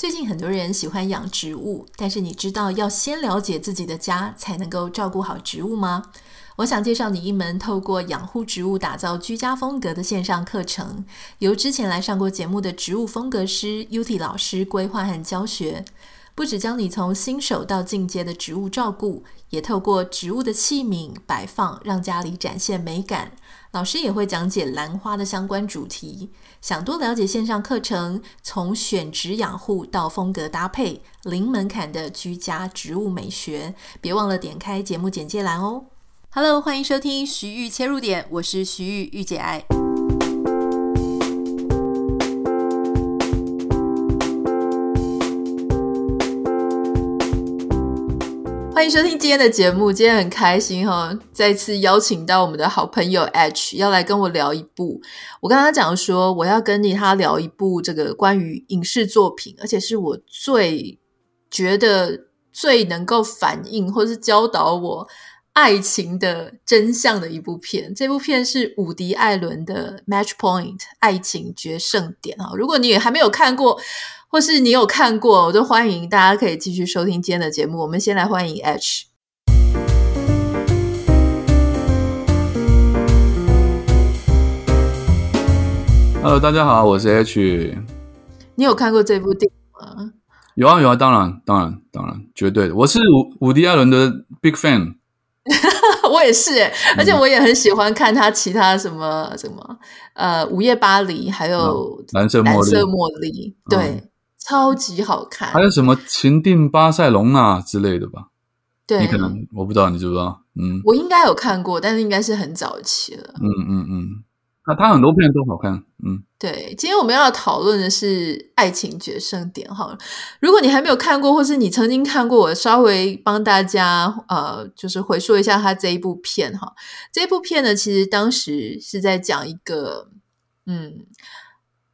最近很多人喜欢养植物，但是你知道要先了解自己的家，才能够照顾好植物吗？我想介绍你一门透过养护植物打造居家风格的线上课程，由之前来上过节目的植物风格师 Uti 老师规划和教学。不只教你从新手到进阶的植物照顾，也透过植物的器皿摆放，让家里展现美感。老师也会讲解兰花的相关主题。想多了解线上课程，从选植养护到风格搭配，零门槛的居家植物美学，别忘了点开节目简介栏哦。Hello，欢迎收听徐玉切入点，我是徐玉玉姐爱。欢迎收听今天的节目，今天很开心哈，再次邀请到我们的好朋友 H 要来跟我聊一部。我刚刚讲说，我要跟你他聊一部这个关于影视作品，而且是我最觉得最能够反映或是教导我爱情的真相的一部片。这部片是伍迪·艾伦的《Match Point》爱情决胜点哈。如果你还没有看过，或是你有看过，我都欢迎大家可以继续收听今天的节目。我们先来欢迎 H。Hello，大家好，我是 H。你有看过这部电影吗？有啊，有啊，当然，当然，当然，绝对的。我是伍伍迪·艾伦的 Big Fan。我也是诶，而且我也很喜欢看他其他什么什么呃，《午夜巴黎》还有《蓝色茉莉》。蓝色茉莉，对。嗯超级好看，还有什么情定巴塞隆纳之类的吧？对，你可能我不知道，你知不知道？嗯，我应该有看过，但是应该是很早期了。嗯嗯嗯，那他很多片都好看。嗯，对。今天我们要讨论的是《爱情决胜点》好了。如果你还没有看过，或是你曾经看过，我稍微帮大家呃，就是回溯一下他这一部片哈。这一部片呢，其实当时是在讲一个嗯。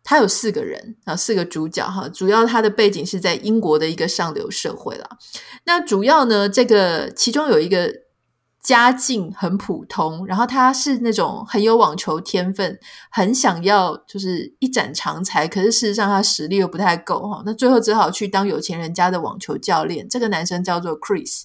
他有四个人啊，四个主角哈，主要他的背景是在英国的一个上流社会啦。那主要呢，这个其中有一个家境很普通，然后他是那种很有网球天分，很想要就是一展长才，可是事实上他实力又不太够哈。那最后只好去当有钱人家的网球教练。这个男生叫做 Chris。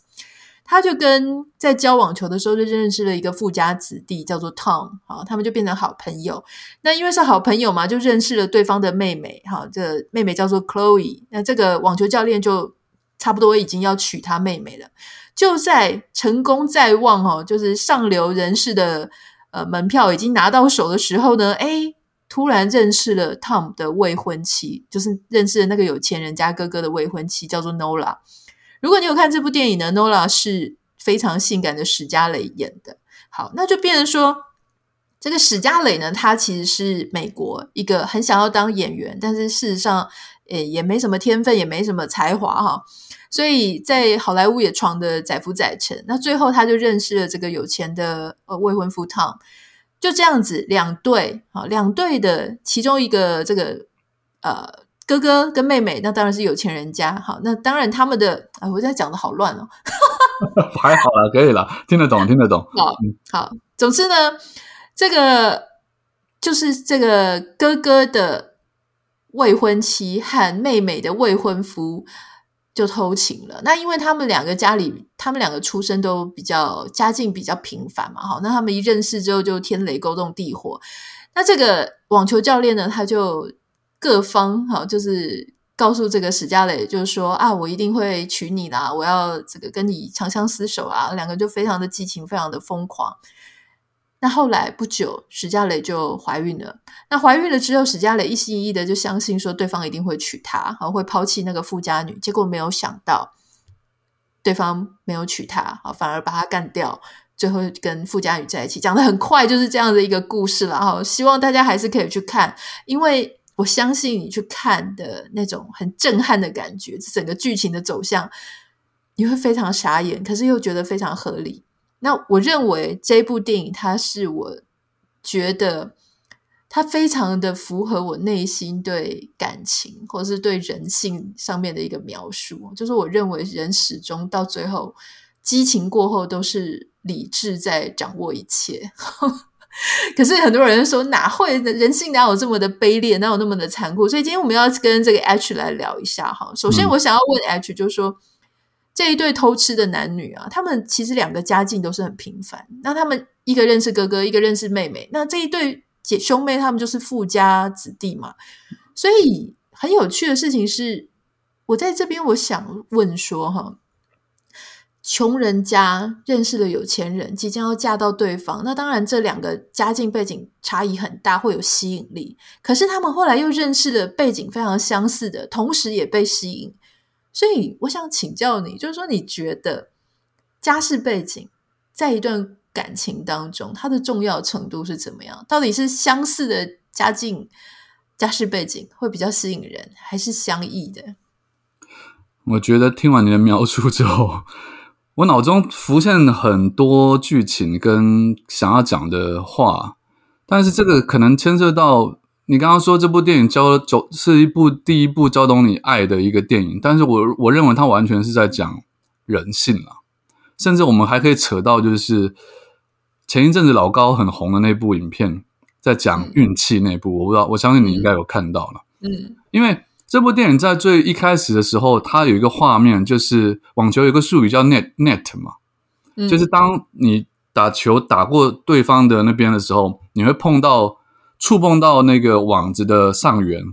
他就跟在教网球的时候就认识了一个富家子弟，叫做 Tom，好，他们就变成好朋友。那因为是好朋友嘛，就认识了对方的妹妹，哈，这个妹妹叫做 Chloe。那这个网球教练就差不多已经要娶她妹妹了。就在成功在望，哦，就是上流人士的呃门票已经拿到手的时候呢，诶，突然认识了 Tom 的未婚妻，就是认识了那个有钱人家哥哥的未婚妻，叫做 Nola。如果你有看这部电影呢，Nola 是非常性感的史嘉蕾演的。好，那就变成说，这个史嘉蕾呢，她其实是美国一个很想要当演员，但是事实上，诶，也没什么天分，也没什么才华哈。所以在好莱坞也闯的载浮载沉。那最后他就认识了这个有钱的呃未婚夫 Tom，就这样子两对啊，两对的其中一个这个呃。哥哥跟妹妹，那当然是有钱人家。好，那当然他们的哎，我在讲的好乱哦。还好了，可以了，听得懂，听得懂。好，好，总之呢，这个就是这个哥哥的未婚妻和妹妹的未婚夫就偷情了。那因为他们两个家里，他们两个出身都比较家境比较平凡嘛。好，那他们一认识之后就天雷勾动地火。那这个网球教练呢，他就。各方哈，就是告诉这个史嘉蕾，就是说啊，我一定会娶你啦，我要这个跟你长相厮守啊，两个就非常的激情，非常的疯狂。那后来不久，史嘉蕾就怀孕了。那怀孕了之后，史嘉蕾一心一意的就相信说，对方一定会娶她，好，会抛弃那个富家女。结果没有想到，对方没有娶她，好，反而把她干掉，最后跟富家女在一起。讲的很快，就是这样的一个故事了。哈，希望大家还是可以去看，因为。我相信你去看的那种很震撼的感觉，整个剧情的走向你会非常傻眼，可是又觉得非常合理。那我认为这部电影，它是我觉得它非常的符合我内心对感情或是对人性上面的一个描述，就是我认为人始终到最后激情过后都是理智在掌握一切。可是很多人说哪会人性哪有这么的卑劣，哪有那么的残酷？所以今天我们要跟这个 H 来聊一下哈。首先，我想要问 H，就是说、嗯、这一对偷吃的男女啊，他们其实两个家境都是很平凡。那他们一个认识哥哥，一个认识妹妹。那这一对姐兄妹，他们就是富家子弟嘛。所以很有趣的事情是，我在这边我想问说哈。穷人家认识了有钱人，即将要嫁到对方，那当然这两个家境背景差异很大，会有吸引力。可是他们后来又认识了背景非常相似的，同时也被吸引。所以我想请教你，就是说你觉得家世背景在一段感情当中，它的重要程度是怎么样？到底是相似的家境、家世背景会比较吸引人，还是相异的？我觉得听完你的描述之后。我脑中浮现很多剧情跟想要讲的话，但是这个可能牵涉到你刚刚说这部电影教走是一部第一部教懂你爱的一个电影，但是我我认为它完全是在讲人性啊，甚至我们还可以扯到就是前一阵子老高很红的那部影片，在讲运气那部，我不知道，我相信你应该有看到了，嗯，因为。这部电影在最一开始的时候，它有一个画面，就是网球有一个术语叫 net net 嘛，嗯，就是当你打球打过对方的那边的时候，你会碰到触碰到那个网子的上缘，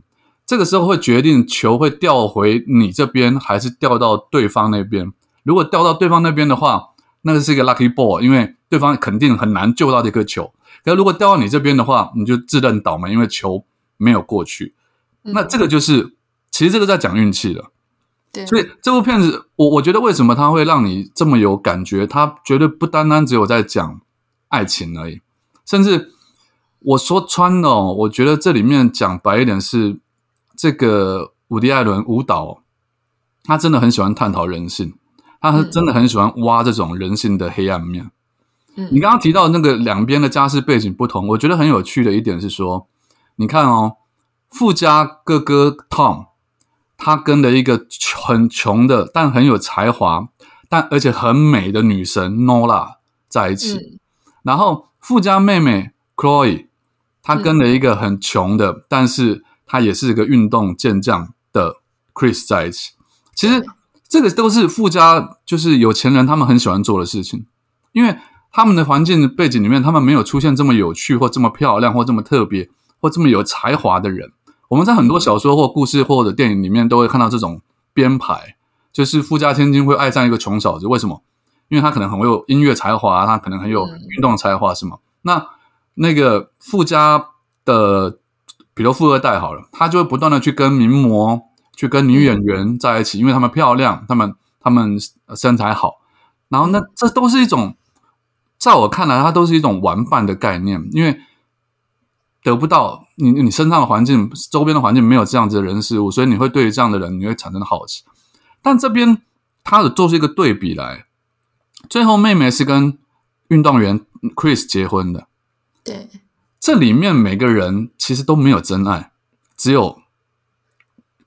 这个时候会决定球会掉回你这边还是掉到对方那边。如果掉到对方那边的话，那个是一个 lucky ball，因为对方肯定很难救到这颗球。可是如果掉到你这边的话，你就自认倒霉，因为球没有过去。那这个就是。其实这个在讲运气的，对，所以这部片子，我我觉得为什么它会让你这么有感觉？它绝对不单单只有在讲爱情而已，甚至我说穿了，我觉得这里面讲白一点是这个伍迪·艾伦舞蹈，他真的很喜欢探讨人性，他真的很喜欢挖这种人性的黑暗面。嗯，你刚刚提到那个两边的家世背景不同，我觉得很有趣的一点是说，你看哦，富家哥哥 Tom。他跟了一个很穷的，但很有才华，但而且很美的女神 Nora 在一起。嗯、然后富家妹妹 Chloe，她跟了一个很穷的，嗯、但是她也是一个运动健将的 Chris 在一起。其实这个都是富家，就是有钱人他们很喜欢做的事情，因为他们的环境背景里面，他们没有出现这么有趣或这么漂亮或这么特别或这么有才华的人。我们在很多小说或故事或者电影里面都会看到这种编排，就是富家千金会爱上一个穷小子，为什么？因为他可能很有音乐才华，他可能很有运动才华，是吗？那那个富家的，比如富二代好了，他就会不断的去跟名模、去跟女演员在一起，因为他们漂亮，他们他们身材好，然后那这都是一种，在我看来，它都是一种玩伴的概念，因为。得不到你，你身上的环境、周边的环境没有这样子的人事物，所以你会对于这样的人，你会产生好奇。但这边他的做出一个对比来，最后妹妹是跟运动员 Chris 结婚的。对，这里面每个人其实都没有真爱，只有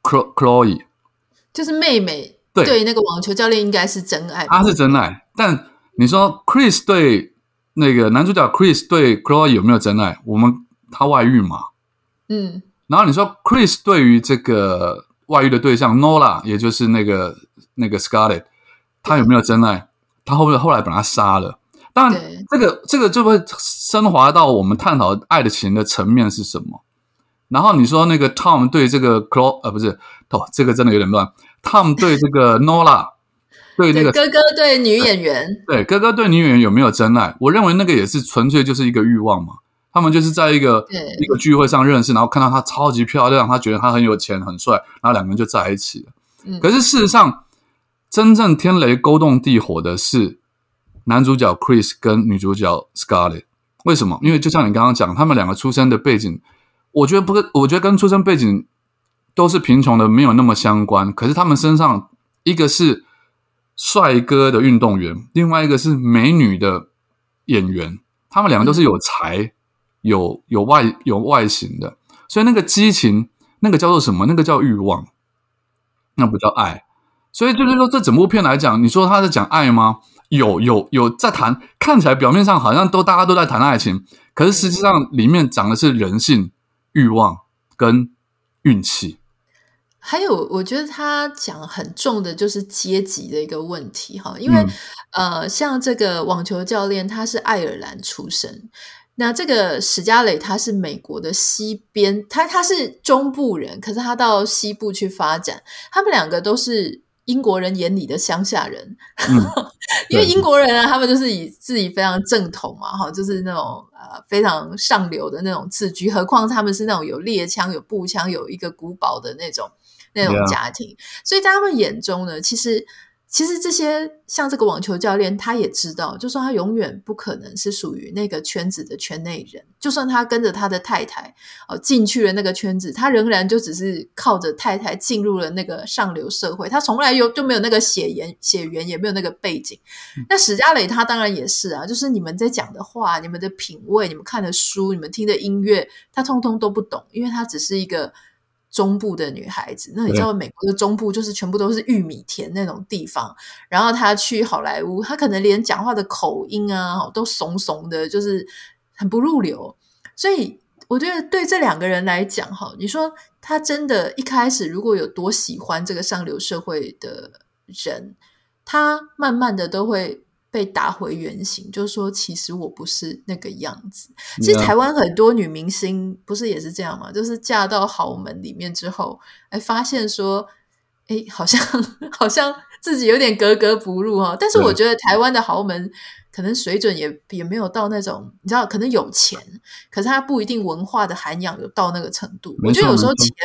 Chloe，就是妹妹对，对那个网球教练应该是真爱，他是真爱。但你说 Chris 对那个男主角 Chris 对 Chloe 有没有真爱？我们。他外遇嘛，嗯，然后你说 Chris 对于这个外遇的对象 Nola，也就是那个那个 Scarlett，他有没有真爱？他后面后来把他杀了。当然，这个这个就会升华到我们探讨爱的情的层面是什么。然后你说那个 Tom 对这个 Chloe，呃，不是，哦，这个真的有点乱。Tom 对这个 Nola，对那个哥哥对女演员，对哥哥对女演员有没有真爱？我认为那个也是纯粹就是一个欲望嘛。他们就是在一个一个聚会上认识，然后看到她超级漂亮，他觉得她很有钱很帅，然后两个人就在一起了。嗯，可是事实上，真正天雷勾动地火的是男主角 Chris 跟女主角 Scarlett。为什么？因为就像你刚刚讲，他们两个出生的背景，我觉得不跟我觉得跟出生背景都是贫穷的没有那么相关。可是他们身上一个是帅哥的运动员，另外一个是美女的演员，他们两个都是有才。嗯有有外有外形的，所以那个激情，那个叫做什么？那个叫欲望，那不叫爱。所以就是说，这整部片来讲，你说他在讲爱吗？有有有在谈，看起来表面上好像都大家都在谈爱情，可可是实际上里面讲的是人性、欲望跟运气。还有，我觉得他讲很重的就是阶级的一个问题哈，因为、嗯、呃，像这个网球教练他是爱尔兰出生，那这个史嘉蕾他是美国的西边，他他是中部人，可是他到西部去发展，他们两个都是英国人眼里的乡下人，嗯、因为英国人啊，他们就是以自己非常正统嘛，哈，就是那种呃非常上流的那种自居，何况他们是那种有猎枪、有步枪、有一个古堡的那种。那种家庭.所以在他们眼中呢，其实其实这些像这个网球教练，他也知道，就算他永远不可能是属于那个圈子的圈内人。就算他跟着他的太太哦进去了那个圈子，他仍然就只是靠着太太进入了那个上流社会。他从来有就没有那个血缘血缘，也没有那个背景。嗯、那史嘉蕾他当然也是啊，就是你们在讲的话、你们的品味、你们看的书、你们听的音乐，他通通都不懂，因为他只是一个。中部的女孩子，那你知道美国的中部就是全部都是玉米田那种地方。然后她去好莱坞，她可能连讲话的口音啊都怂怂的，就是很不入流。所以我觉得对这两个人来讲，哈，你说他真的一开始如果有多喜欢这个上流社会的人，他慢慢的都会。被打回原形，就是说，其实我不是那个样子。其实台湾很多女明星不是也是这样吗？就是嫁到豪门里面之后，哎，发现说，哎，好像 好像自己有点格格不入哈。但是我觉得台湾的豪门。可能水准也也没有到那种，你知道，可能有钱，可是他不一定文化的涵养有到那个程度。我觉得有时候钱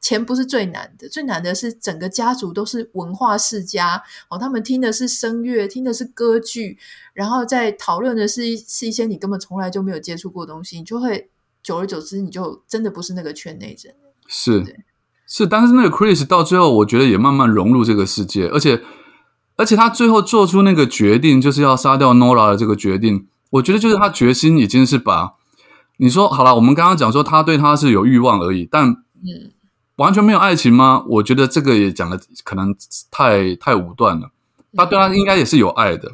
钱不是最难的，最难的是整个家族都是文化世家哦，他们听的是声乐，听的是歌剧，然后在讨论的是是一些你根本从来就没有接触过的东西，你就会久而久之，你就真的不是那个圈内人。是对是，但是那个 Chris 到最后，我觉得也慢慢融入这个世界，而且。而且他最后做出那个决定，就是要杀掉 Nora 的这个决定，我觉得就是他决心已经是把你说好了。我们刚刚讲说他对他是有欲望而已，但嗯，完全没有爱情吗？我觉得这个也讲的可能太太武断了。他对他应该也是有爱的，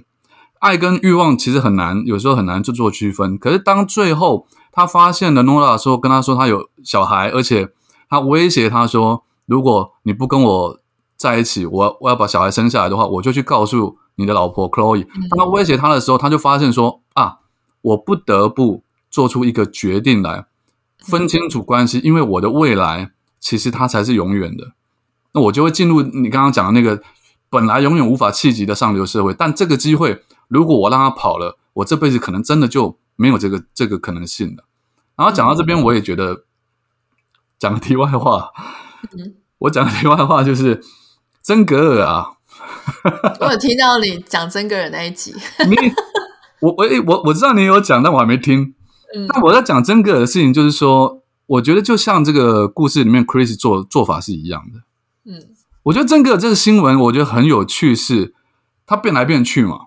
爱跟欲望其实很难，有时候很难去做区分。可是当最后他发现了 Nora 的时候，跟他说他有小孩，而且他威胁他说，如果你不跟我。在一起，我我要把小孩生下来的话，我就去告诉你的老婆 Chloe。当他威胁他的时候，他就发现说啊，我不得不做出一个决定来，分清楚关系，因为我的未来其实他才是永远的。那我就会进入你刚刚讲的那个本来永远无法企及的上流社会。但这个机会，如果我让他跑了，我这辈子可能真的就没有这个这个可能性了。然后讲到这边，我也觉得讲个题外话，我讲个题外话就是。曾格尔啊，我有听到你讲曾格尔那一集。你我我我我知道你有讲，但我还没听。嗯，我在讲曾格尔的事情，就是说，我觉得就像这个故事里面 Chris 做做法是一样的。嗯，我觉得曾格尔这个新闻，我觉得很有趣，是他变来变去嘛。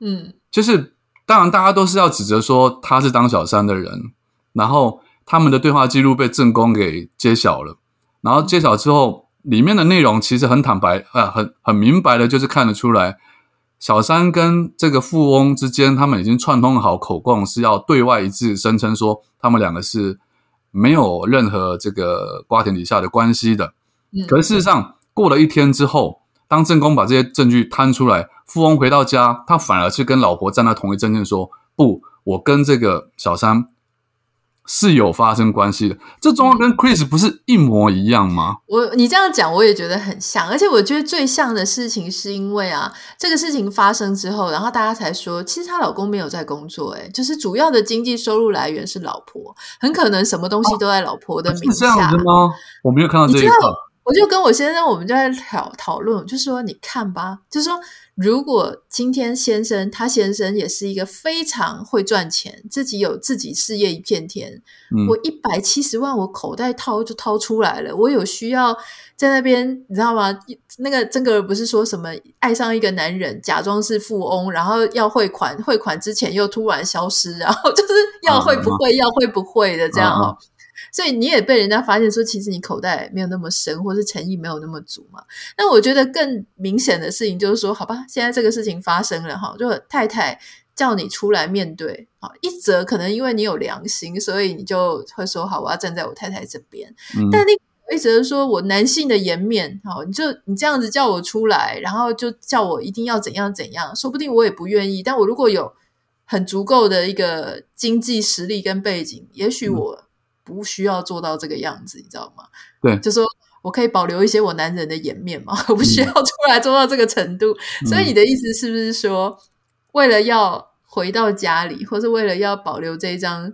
嗯，就是当然大家都是要指责说他是当小三的人，然后他们的对话记录被正宫给揭晓了，然后揭晓之后。里面的内容其实很坦白啊，很很明白的，就是看得出来，小三跟这个富翁之间，他们已经串通好口供，是要对外一致声称说，他们两个是没有任何这个瓜田李下的关系的。可是事实上，过了一天之后，当正宫把这些证据摊出来，富翁回到家，他反而是跟老婆站在同一阵线，说：“不，我跟这个小三。”是有发生关系的，这状况跟 Chris 不是一模一样吗？我你这样讲，我也觉得很像，而且我觉得最像的事情是因为啊，这个事情发生之后，然后大家才说，其实她老公没有在工作，哎，就是主要的经济收入来源是老婆，很可能什么东西都在老婆的名下。啊，是这样子吗？我没有看到这一块。我就跟我先生，我们就在讨讨论，就说你看吧，就是说。如果今天先生他先生也是一个非常会赚钱，自己有自己事业一片天，嗯、我一百七十万我口袋掏就掏出来了，我有需要在那边你知道吗？那个曾格尔不是说什么爱上一个男人，假装是富翁，然后要汇款，汇款之前又突然消失，然后就是要会不会、啊、要会不会的这样哦。啊所以你也被人家发现说，其实你口袋没有那么深，或是诚意没有那么足嘛。那我觉得更明显的事情就是说，好吧，现在这个事情发生了哈，就太太叫你出来面对啊，一则可能因为你有良心，所以你就会说好，我要站在我太太这边。嗯、但另一则是说我男性的颜面，好，你就你这样子叫我出来，然后就叫我一定要怎样怎样，说不定我也不愿意。但我如果有很足够的一个经济实力跟背景，也许我不需要做到这个样子，你知道吗？对，就说我可以保留一些我男人的颜面嘛，我不需要出来做到这个程度。嗯、所以你的意思是不是说，为了要回到家里，或是为了要保留这一张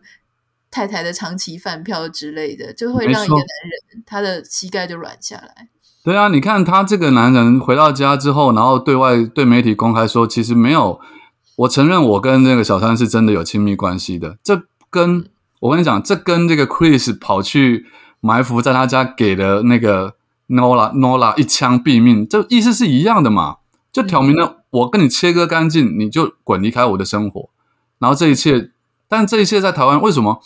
太太的长期饭票之类的，就会让一个男人他的膝盖就软下来。对啊，你看他这个男人回到家之后，然后对外对媒体公开说，其实没有，我承认我跟那个小三是真的有亲密关系的。这跟我跟你讲，这跟这个 Chris 跑去埋伏在他家给的那个 Nola Nola 一枪毙命，这意思是一样的嘛？就挑明了。我跟你切割干净，你就滚离开我的生活。然后这一切，但这一切在台湾为什么？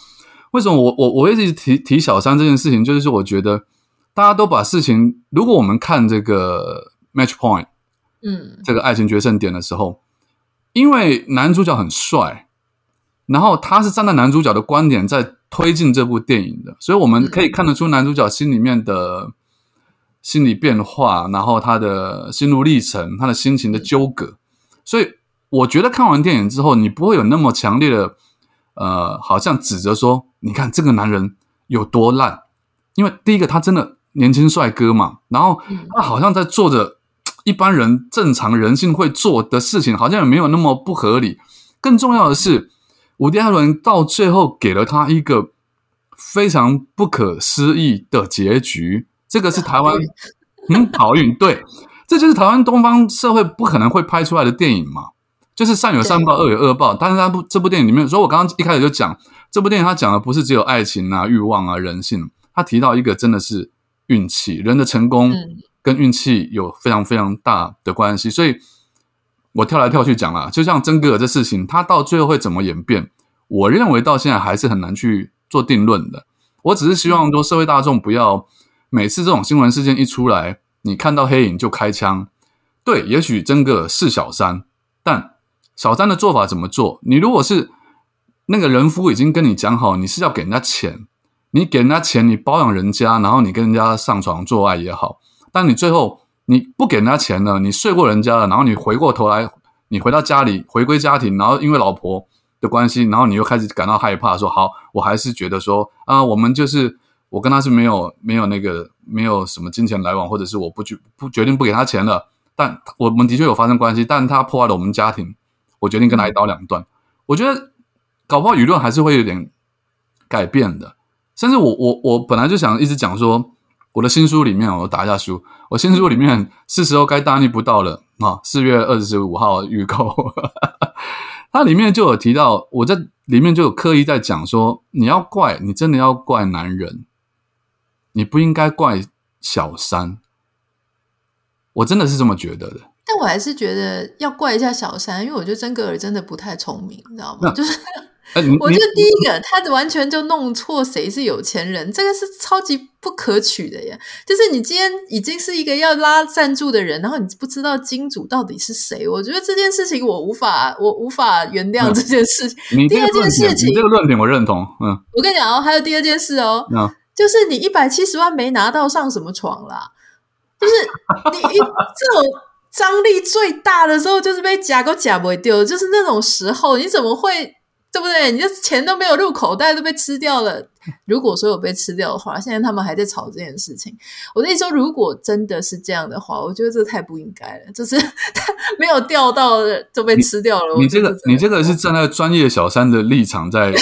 为什么我我我一直提提小三这件事情，就是我觉得大家都把事情，如果我们看这个 Match Point，嗯，这个爱情决胜点的时候，因为男主角很帅，然后他是站在男主角的观点在推进这部电影的，所以我们可以看得出男主角心里面的。心理变化，然后他的心路历程，他的心情的纠葛，所以我觉得看完电影之后，你不会有那么强烈的，呃，好像指责说，你看这个男人有多烂，因为第一个他真的年轻帅哥嘛，然后他好像在做着一般人正常人性会做的事情，好像也没有那么不合理。更重要的是，伍迪·艾伦到最后给了他一个非常不可思议的结局。这个是台湾，嗯，好运，对，这就是台湾东方社会不可能会拍出来的电影嘛，就是善有善报，恶有恶报。但是他不，这部电影里面，所以我刚刚一开始就讲，这部电影他讲的不是只有爱情啊、欲望啊、人性，他提到一个真的是运气，人的成功跟运气有非常非常大的关系。所以我跳来跳去讲了，就像真哥这事情，他到最后会怎么演变，我认为到现在还是很难去做定论的。我只是希望说，社会大众不要。每次这种新闻事件一出来，你看到黑影就开枪。对，也许真哥是小三，但小三的做法怎么做？你如果是那个人夫已经跟你讲好，你是要给人家钱，你给人家钱，你包养人家，然后你跟人家上床做爱也好，但你最后你不给人家钱了，你睡过人家了，然后你回过头来，你回到家里回归家庭，然后因为老婆的关系，然后你又开始感到害怕，说好，我还是觉得说啊，我们就是。我跟他是没有没有那个没有什么金钱来往，或者是我不决不决定不给他钱了，但我们的确有发生关系，但他破坏了我们家庭，我决定跟他一刀两断。我觉得搞不好舆论还是会有点改变的，甚至我我我本来就想一直讲说，我的新书里面，我打一下书，我新书里面是时候该大逆不道了啊！四月二十五号预购，它里面就有提到，我在里面就有刻意在讲说，你要怪你真的要怪男人。你不应该怪小三，我真的是这么觉得的。但我还是觉得要怪一下小三，因为我觉得真格尔真的不太聪明，你知道吗？就是，欸、我觉得第一个他完全就弄错谁是有钱人，这个是超级不可取的呀。就是你今天已经是一个要拉赞助的人，然后你不知道金主到底是谁，我觉得这件事情我无法，我无法原谅这件事情。嗯、第二件事情，你这个论点我认同。嗯，我跟你讲哦，还有第二件事哦。嗯就是你一百七十万没拿到上什么床啦？就是你一 这种张力最大的时候，就是被夹都夹不会丢，就是那种时候，你怎么会对不对？你这钱都没有入口袋，都被吃掉了。如果说有被吃掉的话，现在他们还在吵这件事情。我跟你说，如果真的是这样的话，我觉得这太不应该了。就是他 没有钓到就被吃掉了。你，你这个你这个是站在专业小三的立场在 的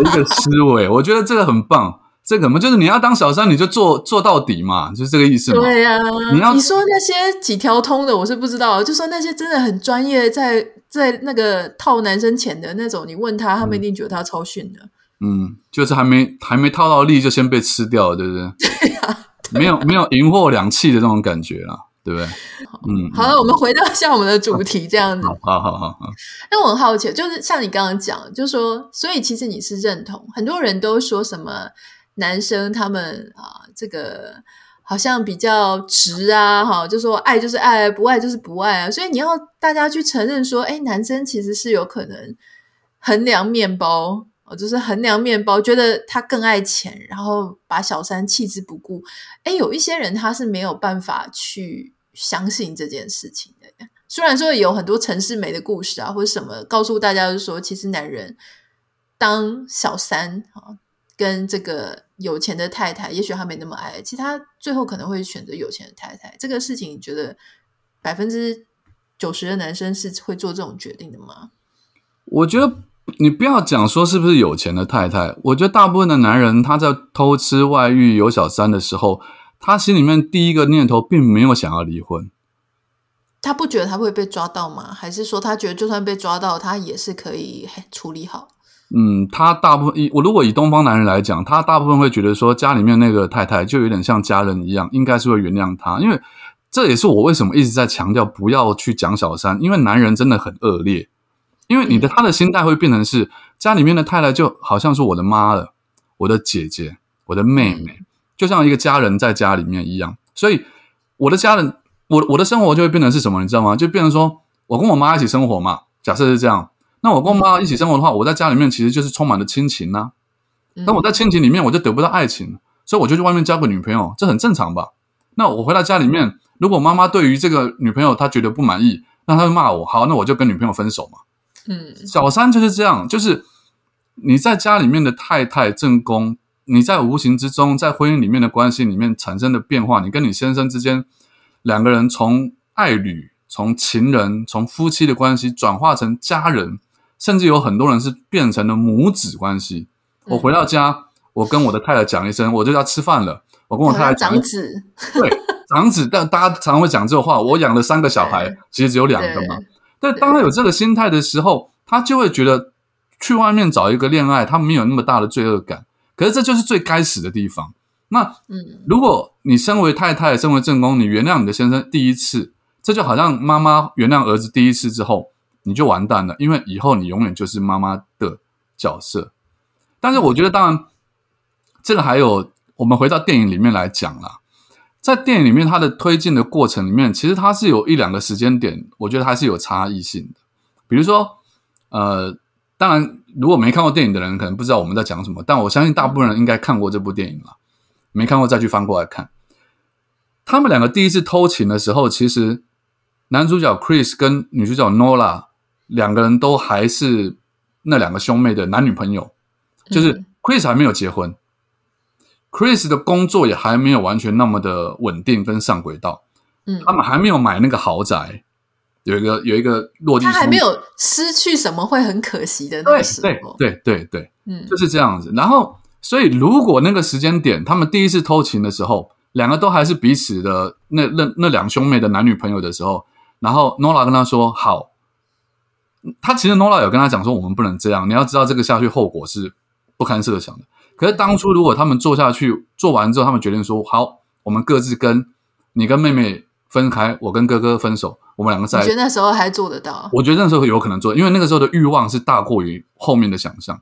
一个思维，我觉得这个很棒。这个嘛，就是你要当小三，你就做做到底嘛，就是这个意思嘛。对呀、啊，你要你说那些几条通的，我是不知道。就说那些真的很专业在，在在那个套男生钱的那种，你问他，他们一定觉得他超逊的。嗯，就是还没还没套到利，就先被吃掉了，对不对？对呀、啊，没有没有银货两气的那种感觉啦，对不对？嗯，好了，我们回到像我们的主题这样子。好好好好。那我很好奇，就是像你刚刚讲，就是说，所以其实你是认同，很多人都说什么。男生他们啊，这个好像比较直啊，哈，就说爱就是爱，不爱就是不爱啊。所以你要大家去承认说，哎，男生其实是有可能衡量面包，哦，就是衡量面包，觉得他更爱钱，然后把小三弃之不顾。哎，有一些人他是没有办法去相信这件事情的。虽然说有很多陈世美的故事啊，或者什么，告诉大家就是说，其实男人当小三啊。跟这个有钱的太太，也许他没那么爱，其实他最后可能会选择有钱的太太。这个事情，你觉得百分之九十的男生是会做这种决定的吗？我觉得你不要讲说是不是有钱的太太，我觉得大部分的男人他在偷吃、外遇、有小三的时候，他心里面第一个念头并没有想要离婚。他不觉得他会被抓到吗？还是说他觉得就算被抓到，他也是可以处理好？嗯，他大部分以我如果以东方男人来讲，他大部分会觉得说家里面那个太太就有点像家人一样，应该是会原谅他。因为这也是我为什么一直在强调不要去讲小三，因为男人真的很恶劣。因为你的他的心态会变成是家里面的太太就好像是我的妈了，我的姐姐，我的妹妹，就像一个家人在家里面一样。所以我的家人，我我的生活就会变成是什么，你知道吗？就变成说我跟我妈一起生活嘛。假设是这样。那我跟我妈一起生活的话，我在家里面其实就是充满了亲情呐、啊。那我在亲情里面，我就得不到爱情，所以我就去外面交个女朋友，这很正常吧？那我回到家里面，如果妈妈对于这个女朋友她觉得不满意，那她就骂我，好，那我就跟女朋友分手嘛。嗯，小三就是这样，就是你在家里面的太太正宫，你在无形之中在婚姻里面的关系里面产生的变化，你跟你先生之间两个人从爱侣、从情人、从夫妻的关系转化成家人。甚至有很多人是变成了母子关系。我回到家，嗯、我跟我的太太讲一声，我就要吃饭了。我跟我太太讲，长子，对，长子。但大家常常会讲这个话。我养了三个小孩，其实只有两个嘛。但当他有这个心态的时候，他就会觉得去外面找一个恋爱，他没有那么大的罪恶感。可是这就是最该死的地方。那，嗯，如果你身为太太，身为正宫，你原谅你的先生第一次，这就好像妈妈原谅儿子第一次之后。你就完蛋了，因为以后你永远就是妈妈的角色。但是我觉得，当然，这个还有，我们回到电影里面来讲啦，在电影里面，它的推进的过程里面，其实它是有一两个时间点，我觉得还是有差异性的。比如说，呃，当然，如果没看过电影的人，可能不知道我们在讲什么，但我相信大部分人应该看过这部电影了。没看过再去翻过来看，他们两个第一次偷情的时候，其实男主角 Chris 跟女主角 Nora。两个人都还是那两个兄妹的男女朋友，就是 Chris 还没有结婚，嗯，Chris 的工作也还没有完全那么的稳定跟上轨道，嗯，他们还没有买那个豪宅，有一个有一个落地，他还没有失去什么会很可惜的那个时候，对对对对，嗯，就是这样子。然后，所以如果那个时间点他们第一次偷情的时候，两个都还是彼此的那那那两兄妹的男女朋友的时候，然后 Nora 跟他说好。他其实 Nola 有跟他讲说，我们不能这样。你要知道，这个下去后果是不堪设想的。可是当初如果他们做下去，做完之后，他们决定说好，我们各自跟你跟妹妹分开，我跟哥哥分手，我们两个在。我觉得那时候还做得到。我觉得那时候有可能做，因为那个时候的欲望是大过于后面的想象。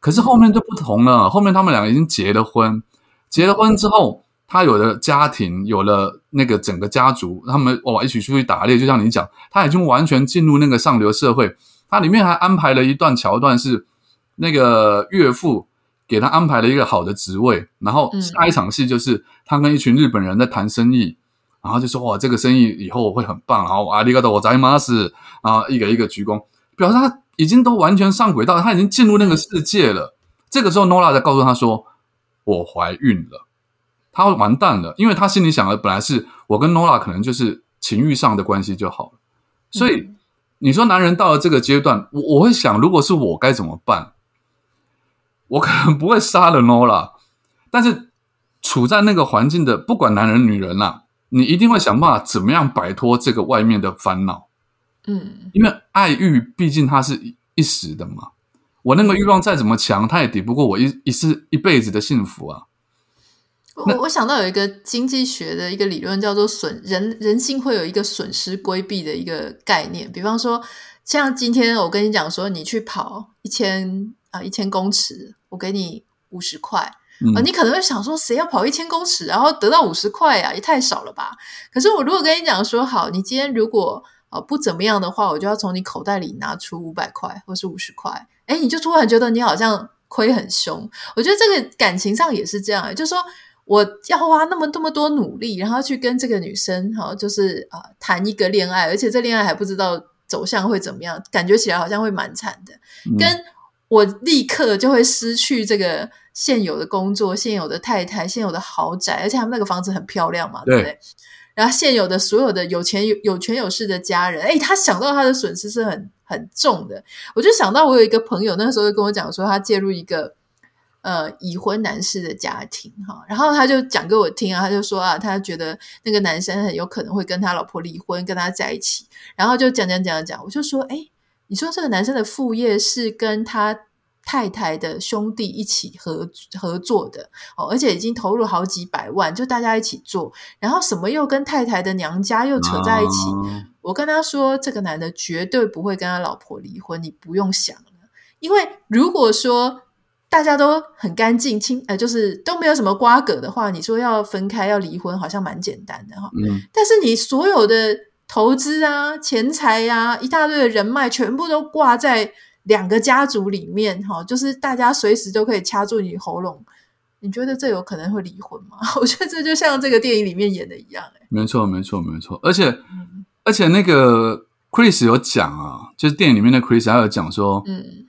可是后面就不同了，后面他们两个已经结了婚，结了婚之后，他有了家庭，有了那个整个家族，他们哇一起出去打猎，就像你讲，他已经完全进入那个上流社会。他里面还安排了一段桥段，是那个岳父给他安排了一个好的职位，然后下一场戏就是他跟一群日本人在谈生意，然后就说哇，这个生意以后会很棒，然后阿里嘎多我在马斯，然后一个一个鞠躬，表示他已经都完全上轨道，他已经进入那个世界了。这个时候，Nora 在告诉他说：“我怀孕了。”他完蛋了，因为他心里想的本来是我跟 Nora 可能就是情欲上的关系就好了，所以。你说男人到了这个阶段，我我会想，如果是我该怎么办？我可能不会杀了 Nora，但是处在那个环境的，不管男人女人啊，你一定会想办法怎么样摆脱这个外面的烦恼。嗯，因为爱欲毕竟它是一一时的嘛，我那个欲望再怎么强，它也抵不过我一一世一辈子的幸福啊。我我想到有一个经济学的一个理论，叫做损人人性会有一个损失规避的一个概念。比方说，像今天我跟你讲说，你去跑一千啊一千公尺，我给你五十块。啊、呃，你可能会想说，谁要跑一千公尺，然后得到五十块啊，也太少了吧？可是我如果跟你讲说，好，你今天如果啊、呃、不怎么样的话，我就要从你口袋里拿出五百块或是五十块，哎，你就突然觉得你好像亏很凶。我觉得这个感情上也是这样，就是说我要花那么那么多努力，然后去跟这个女生哈，就是啊、呃、谈一个恋爱，而且这恋爱还不知道走向会怎么样，感觉起来好像会蛮惨的，嗯、跟。我立刻就会失去这个现有的工作、现有的太太、现有的豪宅，而且他们那个房子很漂亮嘛，对，对不对？然后现有的所有的有钱有有权有势的家人，诶，他想到他的损失是很很重的。我就想到我有一个朋友，那个时候就跟我讲说，他介入一个呃已婚男士的家庭哈，然后他就讲给我听啊，他就说啊，他觉得那个男生很有可能会跟他老婆离婚，跟他在一起，然后就讲讲讲讲，我就说，哎。你说这个男生的副业是跟他太太的兄弟一起合合作的哦，而且已经投入好几百万，就大家一起做，然后什么又跟太太的娘家又扯在一起。啊、我跟他说，这个男的绝对不会跟他老婆离婚，你不用想了。因为如果说大家都很干净，清呃，就是都没有什么瓜葛的话，你说要分开要离婚，好像蛮简单的哈。嗯，但是你所有的。投资啊，钱财呀、啊，一大堆的人脉，全部都挂在两个家族里面，哈，就是大家随时都可以掐住你喉咙。你觉得这有可能会离婚吗？我觉得这就像这个电影里面演的一样，哎，没错，没错，没错。而且，嗯、而且那个 Chris 有讲啊，就是电影里面的 Chris 还有讲说，嗯，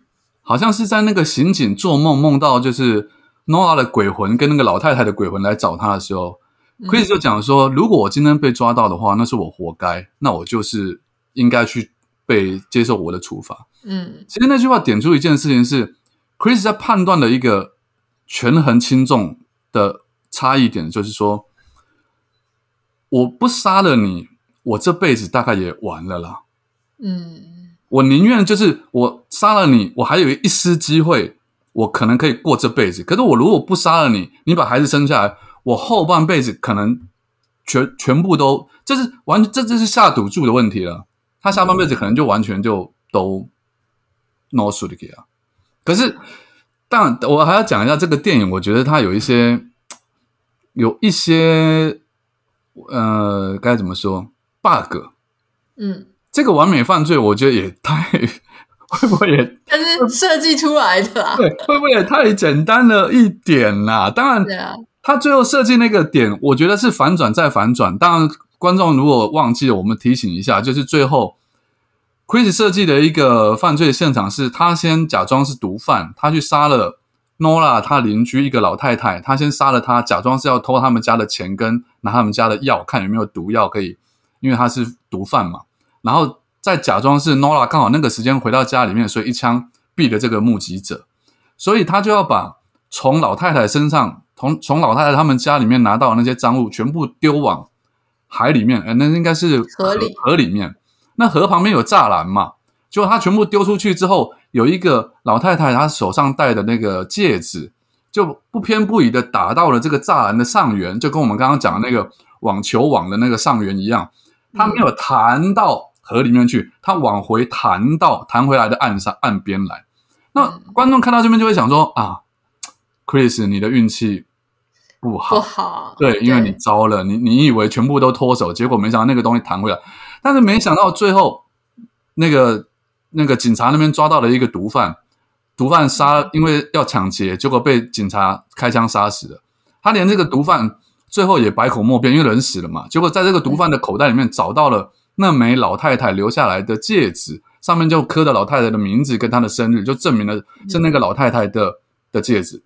好像是在那个刑警做梦梦到，就是 Nora 的鬼魂跟那个老太太的鬼魂来找他的时候。Chris 就讲说，如果我今天被抓到的话，那是我活该，那我就是应该去被接受我的处罚。嗯，其实那句话点出一件事情是，Chris 在判断的一个权衡轻重的差异点，就是说，我不杀了你，我这辈子大概也完了啦。嗯，我宁愿就是我杀了你，我还有一丝机会，我可能可以过这辈子。可是我如果不杀了你，你把孩子生下来。我后半辈子可能全全部都，这是完，这这是下赌注的问题了。他下半辈子可能就完全就都 no s u i 啊。可是，但我还要讲一下这个电影，我觉得它有一些有一些呃，该怎么说 bug？嗯，这个完美犯罪，我觉得也太 会不会也？但是设计出来的啊，对，会不会也太简单了一点啦？当然，对啊。他最后设计那个点，我觉得是反转再反转。当然，观众如果忘记了，我们提醒一下，就是最后，Chris 设计的一个犯罪现场是，他先假装是毒贩，他去杀了 Nora 他邻居一个老太太，他先杀了他，假装是要偷他们家的钱跟拿他们家的药，看有没有毒药可以，因为他是毒贩嘛。然后再假装是 Nora 刚好那个时间回到家里面，所以一枪毙了这个目击者，所以他就要把从老太太身上。从从老太太他们家里面拿到的那些赃物，全部丢往海里面，呃，那应该是河里河里面。那河旁边有栅栏嘛？结果他全部丢出去之后，有一个老太太她手上戴的那个戒指，就不偏不倚的打到了这个栅栏的上缘，就跟我们刚刚讲的那个网球网的那个上缘一样。他没有弹到河里面去，他往回弹到弹回来的岸上岸边来。那观众看到这边就会想说啊。Chris，你的运气不好，不好，对，因为你糟了，你你以为全部都脱手，结果没想到那个东西弹回来，但是没想到最后那个那个警察那边抓到了一个毒贩，毒贩杀，因为要抢劫，结果被警察开枪杀死了。他连这个毒贩最后也百口莫辩，因为人死了嘛。结果在这个毒贩的口袋里面找到了那枚老太太留下来的戒指，上面就刻着老太太的名字跟她的生日，就证明了是那个老太太的的戒指。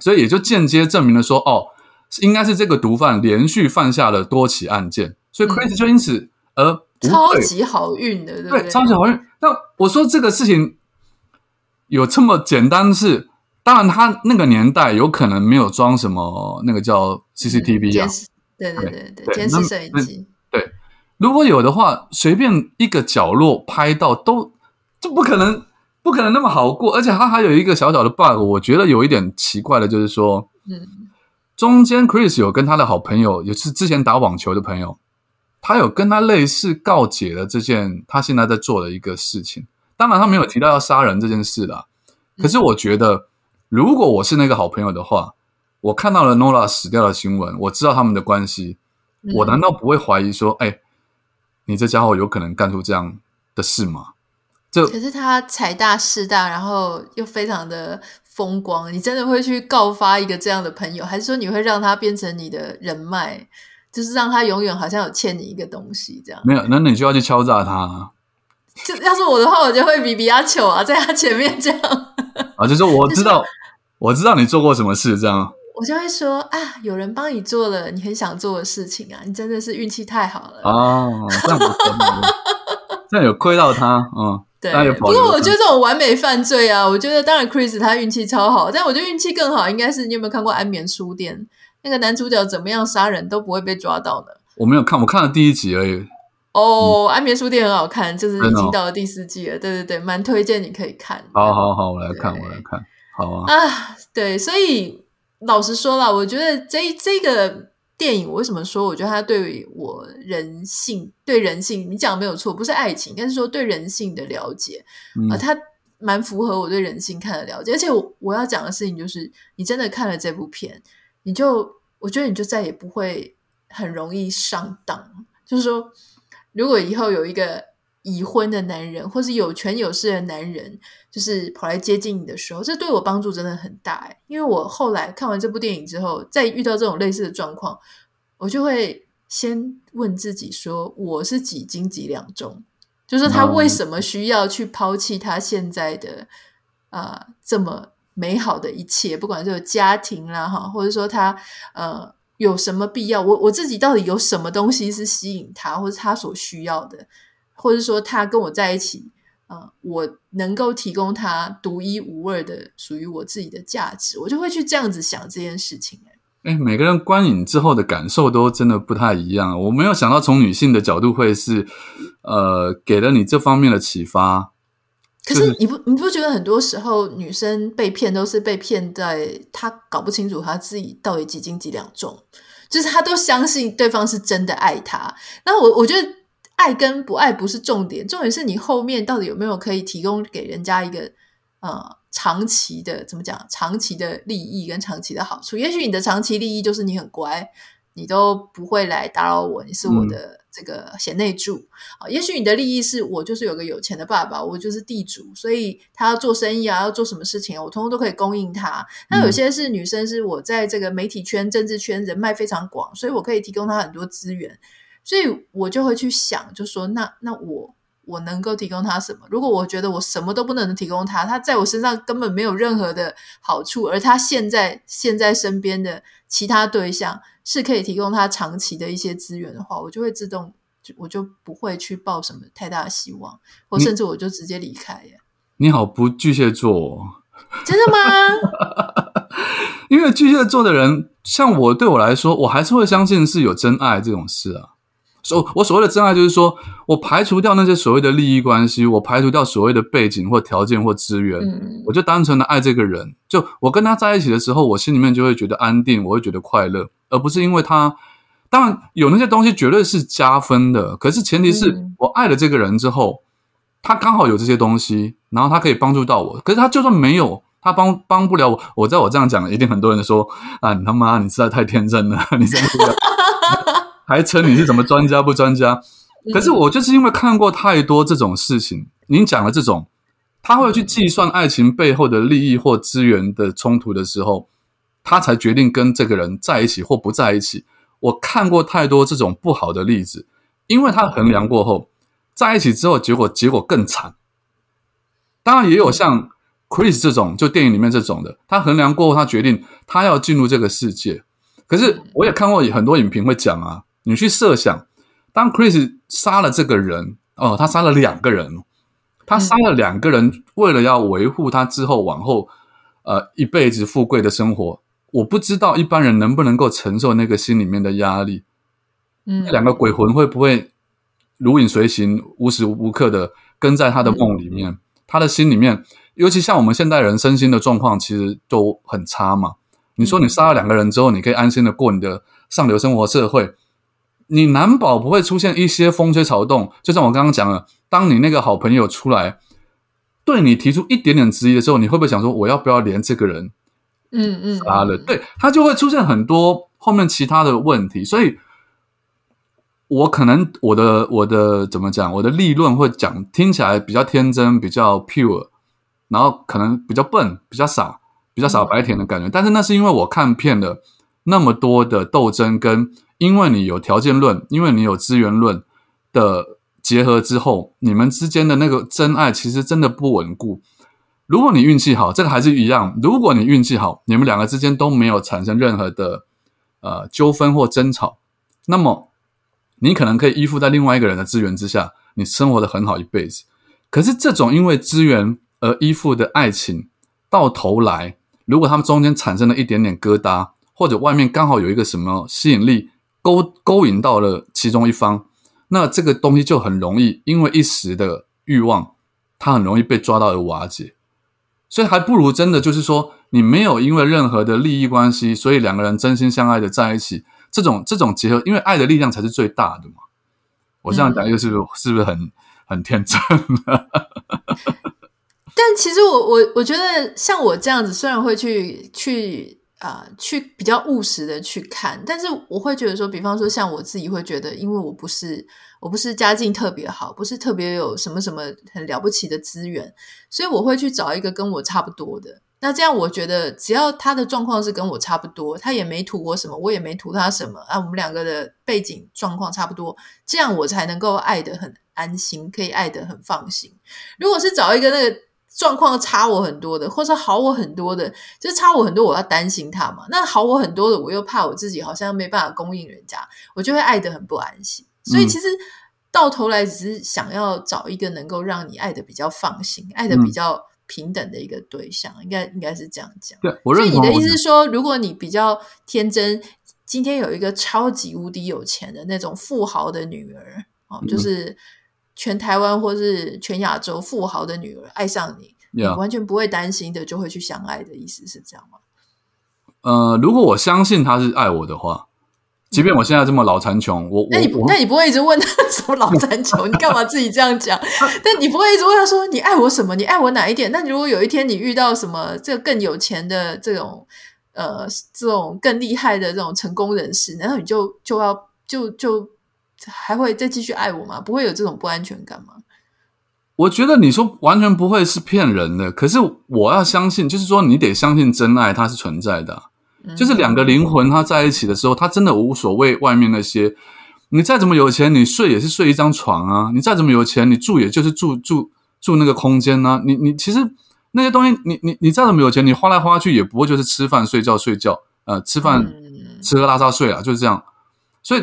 所以也就间接证明了说，哦，应该是这个毒贩连续犯下了多起案件，所以 Chris 就因此而超级好运的，对，对超级好运。那我说这个事情有这么简单是，当然他那个年代有可能没有装什么那个叫 CCTV 啊，对对对对，监视摄影机。对，如果有的话，随便一个角落拍到都就不可能。不可能那么好过，而且他还有一个小小的 bug，我觉得有一点奇怪的，就是说，嗯，中间 Chris 有跟他的好朋友，也是之前打网球的朋友，他有跟他类似告解了这件他现在在做的一个事情。当然，他没有提到要杀人这件事啦。可是，我觉得如果我是那个好朋友的话，我看到了 Nora 死掉的新闻，我知道他们的关系，嗯、我难道不会怀疑说，哎，你这家伙有可能干出这样的事吗？这可是他财大势大，然后又非常的风光，你真的会去告发一个这样的朋友，还是说你会让他变成你的人脉，就是让他永远好像有欠你一个东西这样？没有，那你就要去敲诈他。就要是我的话，我就会比比亚糗啊，在他前面这样啊，就是我知道，就是、我知道你做过什么事，这样我就会说啊，有人帮你做了你很想做的事情啊，你真的是运气太好了哦，这样不错，这样有亏到他，嗯，对。不过我觉得这种完美犯罪啊，我觉得当然 Chris 他运气超好，但我觉得运气更好应该是你有没有看过《安眠书店》那个男主角怎么样杀人都不会被抓到的？我没有看，我看了第一集而已。哦，《安眠书店》很好看，就是已经到了第四季了。哦、对对对，蛮推荐你可以看。好好好，我来看，我来看。好啊。啊，对，所以老实说了，我觉得这这个电影，我为什么说我觉得它对我人性、对人性，你讲的没有错，不是爱情，但是说对人性的了解啊、嗯呃，它蛮符合我对人性看的了解。而且我我要讲的事情就是，你真的看了这部片，你就我觉得你就再也不会很容易上当，就是说。如果以后有一个已婚的男人，或是有权有势的男人，就是跑来接近你的时候，这对我帮助真的很大哎。因为我后来看完这部电影之后，再遇到这种类似的状况，我就会先问自己说：我是几斤几两重？就是他为什么需要去抛弃他现在的啊、呃、这么美好的一切，不管是家庭啦哈，或者说他呃。有什么必要？我我自己到底有什么东西是吸引他，或者他所需要的，或者说他跟我在一起，呃，我能够提供他独一无二的属于我自己的价值，我就会去这样子想这件事情。哎，每个人观影之后的感受都真的不太一样。我没有想到从女性的角度会是，呃，给了你这方面的启发。可是你不你不觉得很多时候女生被骗都是被骗在她搞不清楚她自己到底几斤几两重，就是她都相信对方是真的爱她。那我我觉得爱跟不爱不是重点，重点是你后面到底有没有可以提供给人家一个呃长期的怎么讲长期的利益跟长期的好处。也许你的长期利益就是你很乖，你都不会来打扰我，你是我的。嗯这个贤内助啊，也许你的利益是我就是有个有钱的爸爸，我就是地主，所以他要做生意啊，要做什么事情，我通通都可以供应他。那有些是女生，是我在这个媒体圈、政治圈人脉非常广，所以我可以提供他很多资源，所以我就会去想，就说那那我我能够提供他什么？如果我觉得我什么都不能提供他，他在我身上根本没有任何的好处，而他现在现在身边的其他对象。是可以提供他长期的一些资源的话，我就会自动，我就不会去抱什么太大的希望，或甚至我就直接离开耶。你好，不巨蟹座哦，真的吗？因为巨蟹座的人，像我，对我来说，我还是会相信是有真爱这种事啊。所我所谓的真爱，就是说我排除掉那些所谓的利益关系，我排除掉所谓的背景或条件或资源，嗯，我就单纯的爱这个人。就我跟他在一起的时候，我心里面就会觉得安定，我会觉得快乐，而不是因为他。当然有那些东西绝对是加分的，可是前提是我爱了这个人之后，他刚好有这些东西，然后他可以帮助到我。可是他就算没有，他帮帮不了我。我在我这样讲，一定很多人说啊，你他妈，你实在太天真了，你真的。还称你是什么专家不专家？可是我就是因为看过太多这种事情，您讲的这种，他会去计算爱情背后的利益或资源的冲突的时候，他才决定跟这个人在一起或不在一起。我看过太多这种不好的例子，因为他衡量过后，在一起之后结果结果更惨。当然也有像 Chris 这种，就电影里面这种的，他衡量过后，他决定他要进入这个世界。可是我也看过很多影评会讲啊。你去设想，当 Chris 杀了这个人哦，他杀了两个人，他杀了两个人，为了要维护他之后往后呃一辈子富贵的生活，我不知道一般人能不能够承受那个心里面的压力。嗯，两个鬼魂会不会如影随形，无时无刻的跟在他的梦里面？嗯、他的心里面，尤其像我们现代人身心的状况，其实都很差嘛。你说你杀了两个人之后，你可以安心的过你的上流生活社会。你难保不会出现一些风吹草动，就像我刚刚讲了，当你那个好朋友出来对你提出一点点质疑的时候，你会不会想说，我要不要连这个人嗯嗯，杀了，对，他就会出现很多后面其他的问题，所以，我可能我的我的怎么讲，我的立论会讲听起来比较天真，比较 pure，然后可能比较笨，比较傻，比较傻白甜的感觉，嗯、但是那是因为我看遍了那么多的斗争，跟因为你有条件论，因为你有资源论的结合之后，你们之间的那个真爱其实真的不稳固。如果你运气好，这个还是一样。如果你运气好，你们两个之间都没有产生任何的呃纠纷或争吵，那么你可能可以依附在另外一个人的资源之下，你生活得很好一辈子。可是这种因为资源而依附的爱情，到头来，如果他们中间产生了一点点疙瘩，或者外面刚好有一个什么吸引力勾勾引到了其中一方，那这个东西就很容易因为一时的欲望，它很容易被抓到而瓦解。所以还不如真的就是说，你没有因为任何的利益关系，所以两个人真心相爱的在一起，这种这种结合，因为爱的力量才是最大的嘛。我这样讲，又是不是、是不是很很天真？但其实我我我觉得，像我这样子，虽然会去去啊、去比较务实的去看，但是我会觉得说，比方说像我自己会觉得，因为我不是。我不是家境特别好，不是特别有什么什么很了不起的资源，所以我会去找一个跟我差不多的。那这样我觉得，只要他的状况是跟我差不多，他也没图我什么，我也没图他什么啊，我们两个的背景状况差不多，这样我才能够爱得很安心，可以爱得很放心。如果是找一个那个状况差我很多的，或者好我很多的，就是差我很多，我要担心他嘛。那好我很多的，我又怕我自己好像没办法供应人家，我就会爱得很不安心。所以其实到头来只是想要找一个能够让你爱的比较放心、嗯、爱的比较平等的一个对象，应该应该是这样讲。对，我认同。所以你的意思是说，如果你比较天真，今天有一个超级无敌有钱的那种富豪的女儿，哦，就是全台湾或是全亚洲富豪的女儿爱上你，你完全不会担心的，就会去相爱的意思是这样吗？呃，如果我相信他是爱我的话。即便我现在这么老残穷，我那你不那你不会一直问他什么老残穷？你干嘛自己这样讲？但你不会一直问他说你爱我什么？你爱我哪一点？那如果有一天你遇到什么这个更有钱的这种呃这种更厉害的这种成功人士，难道你就就要就就还会再继续爱我吗？不会有这种不安全感吗？我觉得你说完全不会是骗人的，可是我要相信，就是说你得相信真爱它是存在的。就是两个灵魂，它在一起的时候，它真的无所谓外面那些。你再怎么有钱，你睡也是睡一张床啊；你再怎么有钱，你住也就是住住住那个空间啊。你你其实那些东西，你你你再怎么有钱，你花来花去也不会就是吃饭睡觉睡觉，呃，吃饭吃喝拉撒睡啊，就是这样。所以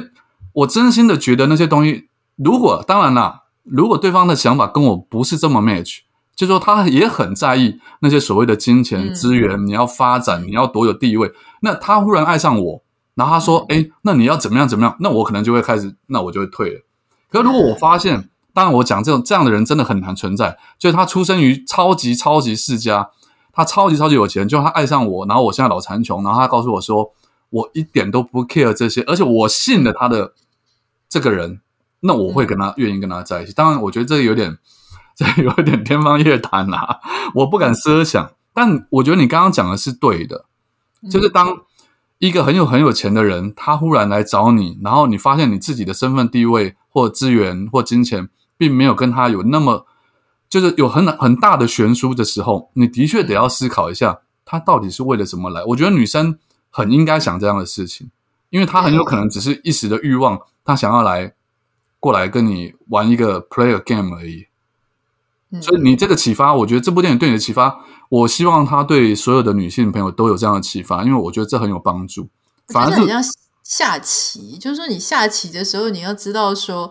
我真心的觉得那些东西，如果当然啦，如果对方的想法跟我不是这么 match。就是说，他也很在意那些所谓的金钱资源，嗯、你要发展，你要多有地位。那他忽然爱上我，然后他说：“哎、嗯，那你要怎么样怎么样？”那我可能就会开始，那我就会退了。可如果我发现，嗯、当然我讲这种这样的人真的很难存在，就是他出生于超级超级世家，他超级超级有钱，就他爱上我，然后我现在老残穷，然后他告诉我说：“我一点都不 care 这些，而且我信了他的这个人，那我会跟他、嗯、愿意跟他在一起。”当然，我觉得这个有点。这有一点天方夜谭啊，我不敢奢想。但我觉得你刚刚讲的是对的，就是当一个很有很有钱的人，他忽然来找你，然后你发现你自己的身份地位或资源或金钱，并没有跟他有那么，就是有很很大的悬殊的时候，你的确得要思考一下，他到底是为了什么来。我觉得女生很应该想这样的事情，因为他很有可能只是一时的欲望，他想要来过来跟你玩一个 play a game 而已。所以你这个启发，我觉得这部电影对你的启发，我希望他对所有的女性朋友都有这样的启发，因为我觉得这很有帮助。反正很像下棋，就是说你下棋的时候，你要知道说，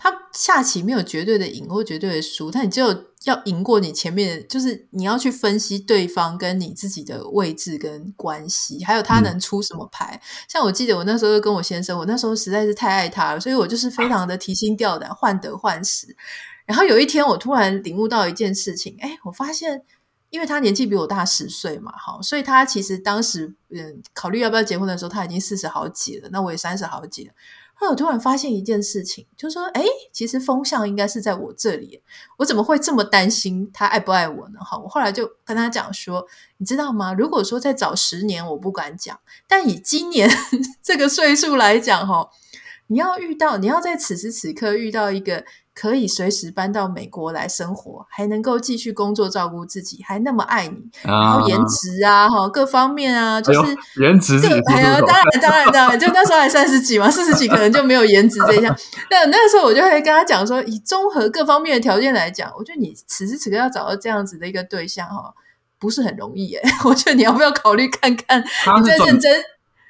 他下棋没有绝对的赢或绝对的输，但你只有要赢过你前面，就是你要去分析对方跟你自己的位置跟关系，还有他能出什么牌。嗯、像我记得我那时候跟我先生，我那时候实在是太爱他了，所以我就是非常的提心吊胆，患得患失。然后有一天，我突然领悟到一件事情，哎，我发现，因为他年纪比我大十岁嘛，哈，所以他其实当时，嗯，考虑要不要结婚的时候，他已经四十好几了，那我也三十好几了。后来我突然发现一件事情，就是说，哎，其实风向应该是在我这里，我怎么会这么担心他爱不爱我呢？哈，我后来就跟他讲说，你知道吗？如果说再早十年，我不敢讲，但以今年 这个岁数来讲，哈，你要遇到，你要在此时此刻遇到一个。可以随时搬到美国来生活，还能够继续工作照顾自己，还那么爱你，啊、然后颜值啊，哈，各方面啊，就是颜值这个，哎呀，当然，当然，当然，就那时候还三十几嘛，四十几可能就没有颜值这一项。那那个时候我就会跟他讲说，以综合各方面的条件来讲，我觉得你此时此刻要找到这样子的一个对象，哈，不是很容易耶。我觉得你要不要考虑看看？你再认真，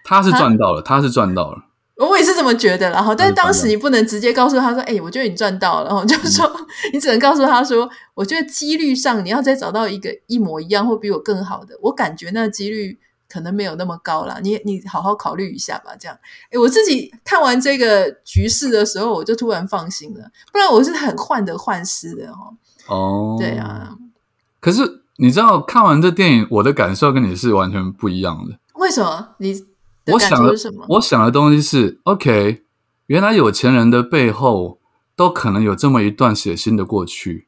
他是赚到了，他是赚到了。我也是这么觉得，然后，但是当时你不能直接告诉他说：“哎、欸，我觉得你赚到了。”然 后就是说，你只能告诉他说：“我觉得几率上，你要再找到一个一模一样或比我更好的，我感觉那个几率可能没有那么高了。你你好好考虑一下吧。”这样，哎，我自己看完这个局势的时候，我就突然放心了，不然我是很患得患失的哦。哦，对啊。可是你知道，看完这电影，我的感受跟你是完全不一样的。为什么？你？我想的，我想的东西是，OK，原来有钱人的背后都可能有这么一段血腥的过去，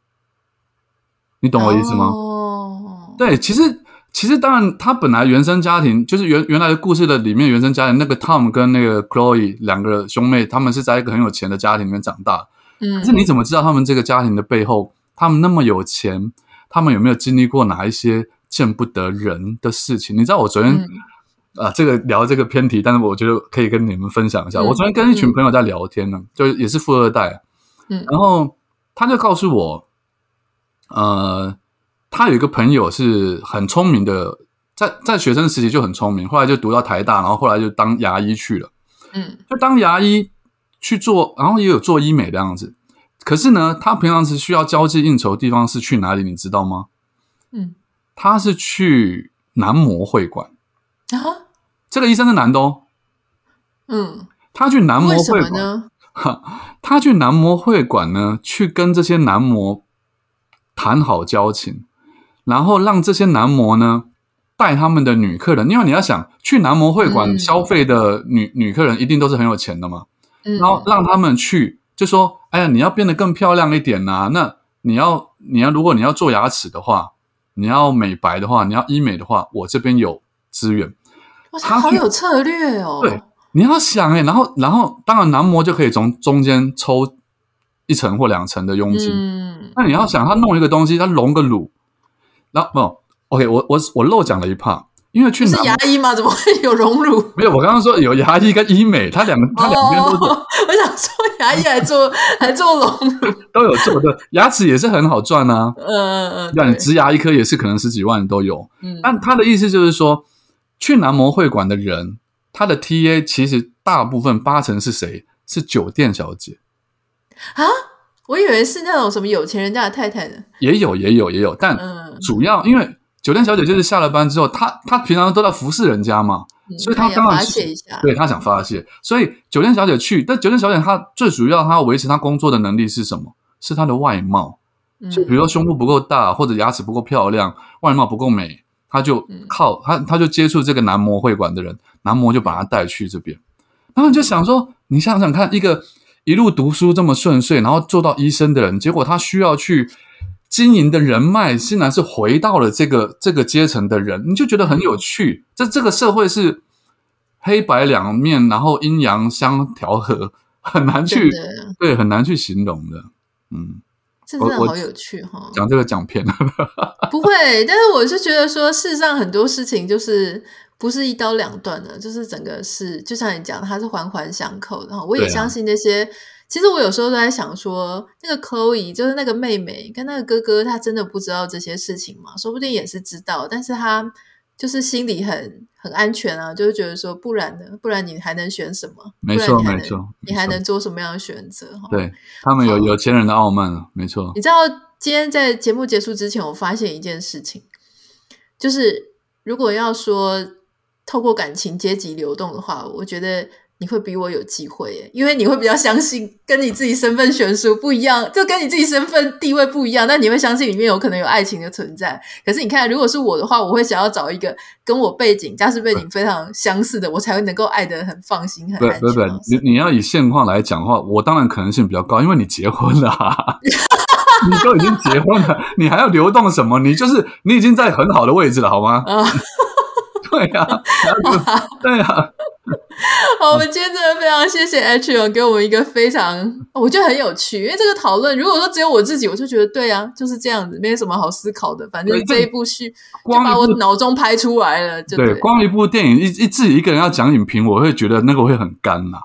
你懂我意思吗？哦，对，其实其实当然，他本来原生家庭就是原原来的故事的里面原生家庭，那个 Tom 跟那个 Chloe 两个兄妹，他们是在一个很有钱的家庭里面长大。嗯，可是你怎么知道他们这个家庭的背后，他们那么有钱，他们有没有经历过哪一些见不得人的事情？你知道我昨天。嗯啊，这个聊这个偏题，但是我觉得可以跟你们分享一下。嗯、我昨天跟一群朋友在聊天呢，嗯、就也是富二代，嗯，然后他就告诉我，呃，他有一个朋友是很聪明的，在在学生时期就很聪明，后来就读到台大，然后后来就当牙医去了，嗯，就当牙医去做，然后也有做医美的样子。可是呢，他平常是需要交际应酬的地方是去哪里？你知道吗？嗯，他是去男模会馆。啊，这个医生是男的哦。嗯，他去男模会馆呢？哈，他去男模会馆呢，去跟这些男模谈好交情，然后让这些男模呢带他们的女客人。因为你要想去男模会馆消费的女、嗯、女客人，一定都是很有钱的嘛。嗯，然后让他们去，就说：“哎呀，你要变得更漂亮一点呐、啊。那你要，你要，如果你要做牙齿的话，你要美白的话，你要医美的话，我这边有资源。”他好有策略哦！对，你要想哎，然后，然后，当然，男模就可以从中间抽一层或两层的佣金。嗯，那你要想，他弄一个东西，他隆个乳，然后不，OK，我我我漏讲了一 part，因为去是牙医吗？怎么会有隆乳？没有，我刚刚说有牙医跟医美，他两个他两边都做。我想说，牙医还做 还做隆乳，都有做的，牙齿也是很好赚啊。嗯嗯嗯，让你植牙一颗也是可能十几万都有。嗯，但他的意思就是说。去男模会馆的人，他的 TA 其实大部分八成是谁？是酒店小姐啊？我以为是那种什么有钱人家的太太呢。也有，也有，也有，但主要、嗯、因为酒店小姐就是下了班之后，她她平常都在服侍人家嘛，嗯、所以她当然发泄一下，对她想发泄，所以酒店小姐去，但酒店小姐她最主要她要维持她工作的能力是什么？是她的外貌，就比如说胸部不够大，或者牙齿不够漂亮，外貌不够美。他就靠他，他就接触这个男模会馆的人，男模就把他带去这边，然后你就想说，你想想看，一个一路读书这么顺遂，然后做到医生的人，结果他需要去经营的人脉，竟然是回到了这个这个阶层的人，你就觉得很有趣。这这个社会是黑白两面，然后阴阳相调和，很难去对，很难去形容的，嗯。这真的好有趣哈！讲这个讲偏了，不会，但是我是觉得说，事实上很多事情就是不是一刀两断的，就是整个是就像你讲，它是环环相扣的。我也相信那些，啊、其实我有时候都在想说，那个 Chloe 就是那个妹妹跟那个哥哥，他真的不知道这些事情吗？说不定也是知道，但是他。就是心里很很安全啊，就是觉得说，不然呢？不然你还能选什么？没错，没错，你还能做什么样的选择？对，他们有有钱人的傲慢啊，没错。你知道今天在节目结束之前，我发现一件事情，就是如果要说透过感情阶级流动的话，我觉得你会比我有机会耶，因为你会比较相信跟你自己身份悬殊不一样，就跟你自己身份地位不一样，但你会相信里面有可能有爱情的存在。可是你看，如果是我的话，我会想要找一个跟我背景、家世背景非常相似的，我才会能够爱得很放心、很安全。对对对，你你要以现况来讲的话，我当然可能性比较高，因为你结婚了、啊，你都已经结婚了，你还要流动什么？你就是你已经在很好的位置了，好吗？啊，对呀，对呀。好，我们今天真的非常谢谢 H 勇给我们一个非常，我觉得很有趣。因为这个讨论，如果说只有我自己，我就觉得对啊，就是这样子，没有什么好思考的。反正这一部戏就把我脑中拍出来了。就，对，光一部电影一一自己一个人要讲影评，我会觉得那个会很干呐。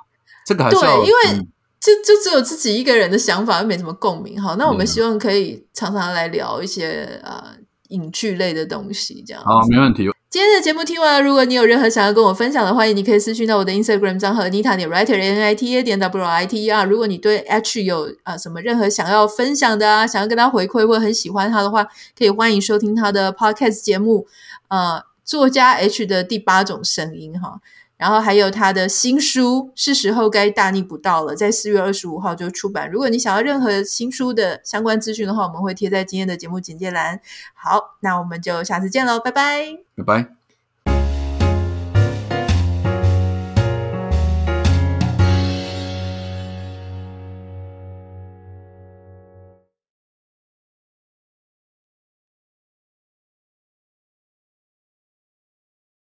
这个还是对，因为就就只有自己一个人的想法，又没什么共鸣。好，那我们希望可以常常来聊一些呃影剧类的东西，这样好，没问题。今天的节目听完了，如果你有任何想要跟我分享的，欢迎你可以私讯到我的 Instagram 账号 Nita 点 Writer N I T A 点 W I T E R。如果你对 H 有啊、呃、什么任何想要分享的啊，想要跟他回馈或很喜欢他的话，可以欢迎收听他的 Podcast 节目，呃，作家 H 的第八种声音哈。然后还有他的新书，是时候该大逆不道了，在四月二十五号就出版。如果你想要任何新书的相关资讯的话，我们会贴在今天的节目简介栏。好，那我们就下次见喽，拜拜，拜拜。